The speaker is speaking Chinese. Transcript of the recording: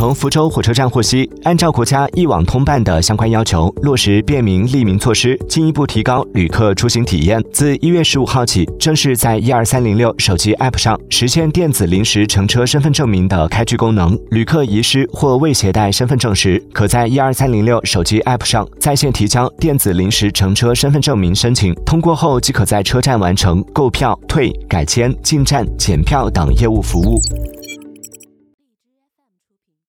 从福州火车站获悉按照国家一网通办的相关要求落实便民利民措施进一步提高旅客出行体验。自一月十五号起正式在一二三零六手机 app 上实现电子临时乘车身份证明的开具功能。旅客遗失或未携带身份证时可在一二三零六手机 app 上在线提交电子临时乘车身份证明申请通过后即可在车站完成购票退改签进站检票等业务服务。